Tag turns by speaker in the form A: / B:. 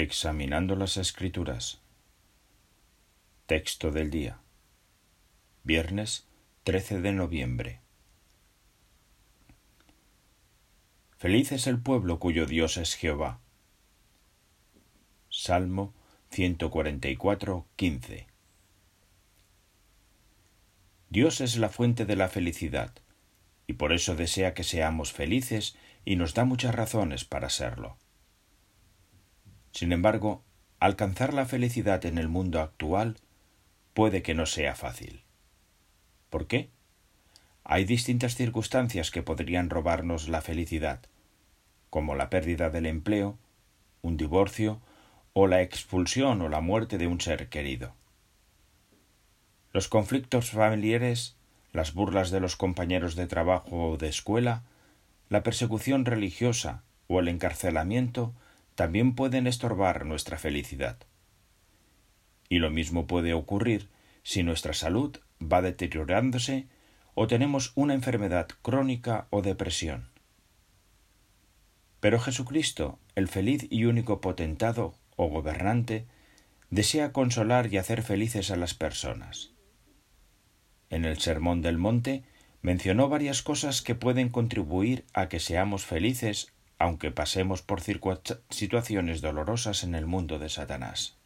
A: Examinando las Escrituras. Texto del día. Viernes 13 de noviembre. Feliz es el pueblo cuyo Dios es Jehová. Salmo 144, 15. Dios es la fuente de la felicidad, y por eso desea que seamos felices y nos da muchas razones para serlo. Sin embargo, alcanzar la felicidad en el mundo actual puede que no sea fácil. ¿Por qué? Hay distintas circunstancias que podrían robarnos la felicidad, como la pérdida del empleo, un divorcio o la expulsión o la muerte de un ser querido. Los conflictos familiares, las burlas de los compañeros de trabajo o de escuela, la persecución religiosa o el encarcelamiento también pueden estorbar nuestra felicidad. Y lo mismo puede ocurrir si nuestra salud va deteriorándose o tenemos una enfermedad crónica o depresión. Pero Jesucristo, el feliz y único potentado o gobernante, desea consolar y hacer felices a las personas. En el Sermón del Monte mencionó varias cosas que pueden contribuir a que seamos felices aunque pasemos por situaciones dolorosas en el mundo de Satanás.